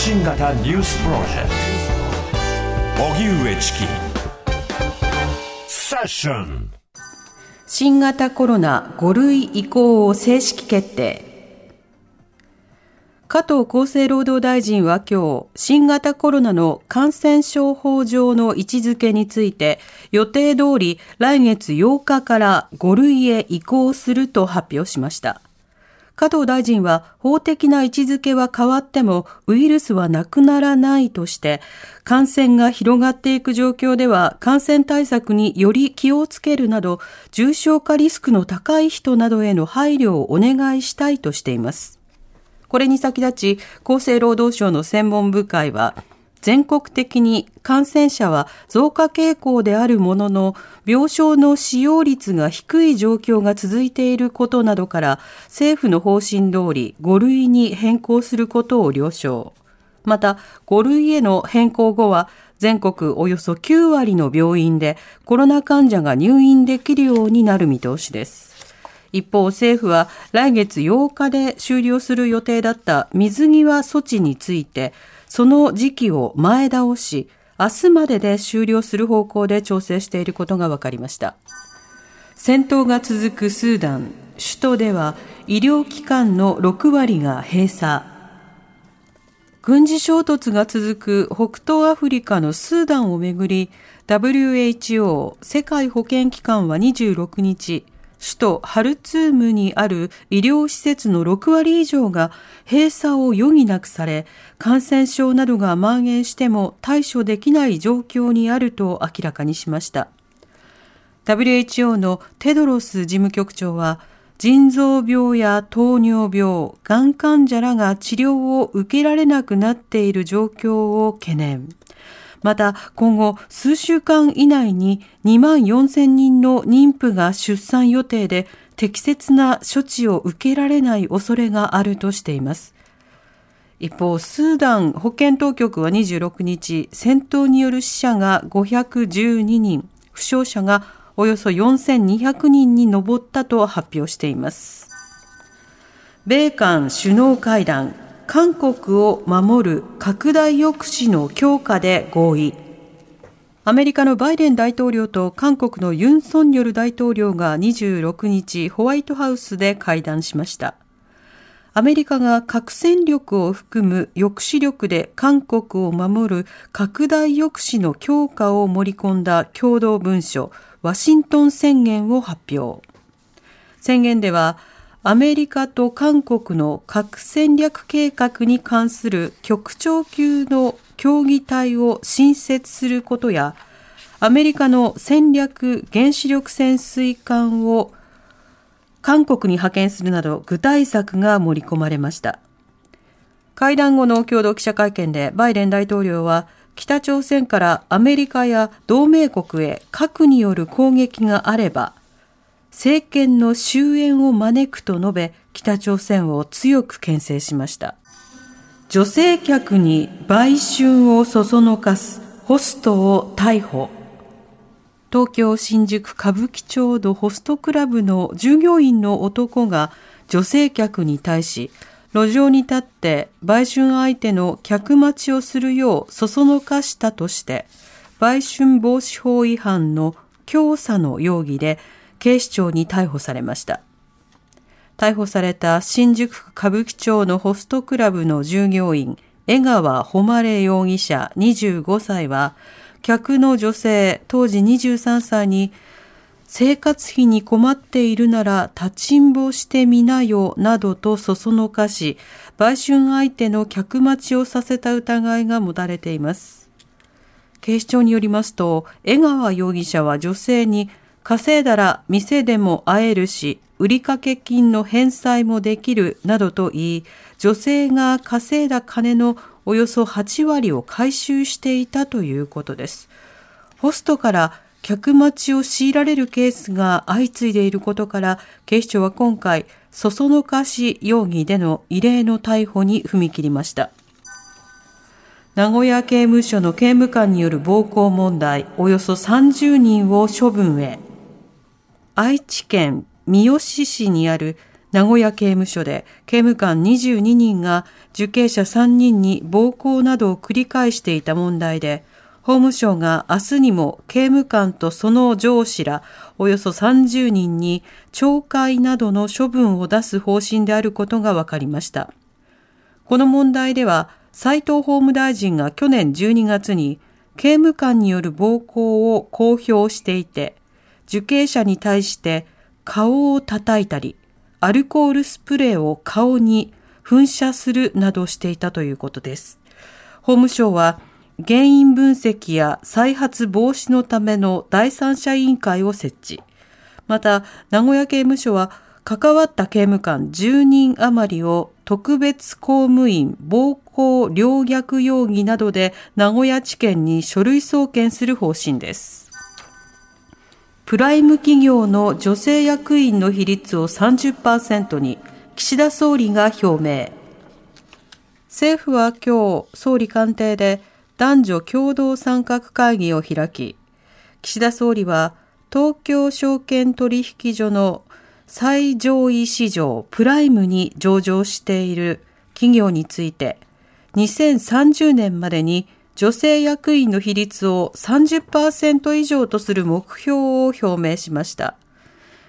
発信型ニュースプロジェクト荻上チキセッション新型コロナ5類移行を正式決定。加藤厚生労働大臣は今日、新型コロナの感染症法上の位置づけについて、予定通り来月8日から5類へ移行すると発表しました。加藤大臣は法的な位置づけは変わってもウイルスはなくならないとして感染が広がっていく状況では感染対策により気をつけるなど重症化リスクの高い人などへの配慮をお願いしたいとしています。これに先立ち厚生労働省の専門部会は全国的に感染者は増加傾向であるものの、病床の使用率が低い状況が続いていることなどから、政府の方針通り5類に変更することを了承。また、5類への変更後は、全国およそ9割の病院でコロナ患者が入院できるようになる見通しです。一方、政府は来月8日で終了する予定だった水際措置について、その時期を前倒し、明日までで終了する方向で調整していることが分かりました。戦闘が続くスーダン、首都では医療機関の6割が閉鎖。軍事衝突が続く北東アフリカのスーダンをめぐり、WHO 世界保健機関は26日、首都ハルツームにある医療施設の6割以上が閉鎖を余儀なくされ、感染症などが蔓延しても対処できない状況にあると明らかにしました。WHO のテドロス事務局長は、腎臓病や糖尿病、がん患者らが治療を受けられなくなっている状況を懸念。また今後数週間以内に2万4000人の妊婦が出産予定で適切な処置を受けられない恐れがあるとしています。一方、スーダン保健当局は26日、戦闘による死者が512人、負傷者がおよそ4200人に上ったと発表しています。米韓首脳会談、韓国を守る拡大抑止の強化で合意。アメリカのバイデン大統領と韓国のユン・ソンニョル大統領が26日ホワイトハウスで会談しました。アメリカが核戦力を含む抑止力で韓国を守る拡大抑止の強化を盛り込んだ共同文書ワシントン宣言を発表。宣言ではアメリカと韓国の核戦略計画に関する局長級の協議体を新設することや、アメリカの戦略原子力潜水艦を韓国に派遣するなど具体策が盛り込まれました。会談後の共同記者会見でバイデン大統領は北朝鮮からアメリカや同盟国へ核による攻撃があれば政権の終焉を招くと述べ、北朝鮮を強く牽制しました。女性客に売春をそそのかすホストを逮捕。東京新宿歌舞伎町のホストクラブの従業員の男が女性客に対し、路上に立って売春相手の客待ちをするようそそのかしたとして、売春防止法違反の強査の容疑で警視庁に逮捕されました。逮捕された新宿区歌舞伎町のホストクラブの従業員、江川誉容疑者25歳は、客の女性当時23歳に、生活費に困っているなら立ちんぼしてみなよなどとそそのかし、売春相手の客待ちをさせた疑いが持たれています。警視庁によりますと、江川容疑者は女性に、稼いだら店でも会えるし、売掛金の返済もできるなどと言い、女性が稼いだ金のおよそ8割を回収していたということです。ホストから客待ちを強いられるケースが相次いでいることから、警視庁は今回、そそのかし容疑での異例の逮捕に踏み切りました。名古屋刑務所の刑務官による暴行問題、およそ30人を処分へ。愛知県三好市にある名古屋刑務所で刑務官22人が受刑者3人に暴行などを繰り返していた問題で、法務省が明日にも刑務官とその上司らおよそ30人に懲戒などの処分を出す方針であることが分かりました。この問題では斉藤法務大臣が去年12月に刑務官による暴行を公表していて、受刑者に対して顔を叩いたり、アルコールスプレーを顔に噴射するなどしていたということです。法務省は原因分析や再発防止のための第三者委員会を設置。また、名古屋刑務所は関わった刑務官10人余りを特別公務員暴行陵虐容疑などで名古屋地検に書類送検する方針です。プライム企業の女性役員の比率を30%に岸田総理が表明。政府は今日総理官邸で男女共同参画会議を開き、岸田総理は東京証券取引所の最上位市場プライムに上場している企業について、2030年までに女性役員の比率を30%以上とする目標を表明しました。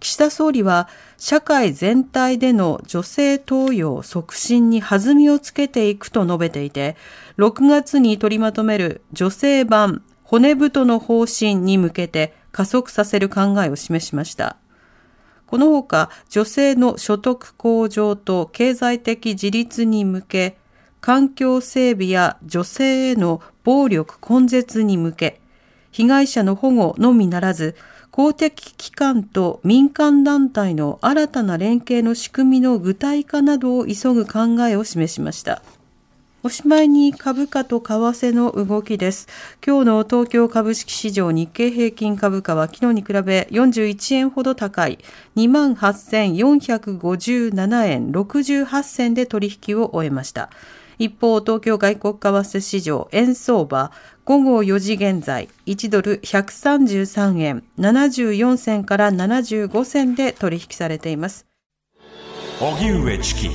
岸田総理は社会全体での女性登用促進に弾みをつけていくと述べていて、6月に取りまとめる女性版骨太の方針に向けて加速させる考えを示しました。このほか女性の所得向上と経済的自立に向け、環境整備や女性への暴力根絶に向け、被害者の保護のみならず、公的機関と民間団体の新たな連携の仕組みの具体化などを急ぐ考えを示しました。おしまいに株価と為替の動きです。今日の東京株式市場日経平均株価は昨日に比べ41円ほど高い28,457円68銭で取引を終えました。一方、東京外国為替市場円相場午後4時現在1ドル133円74銭から75銭で取引されています。荻上チキ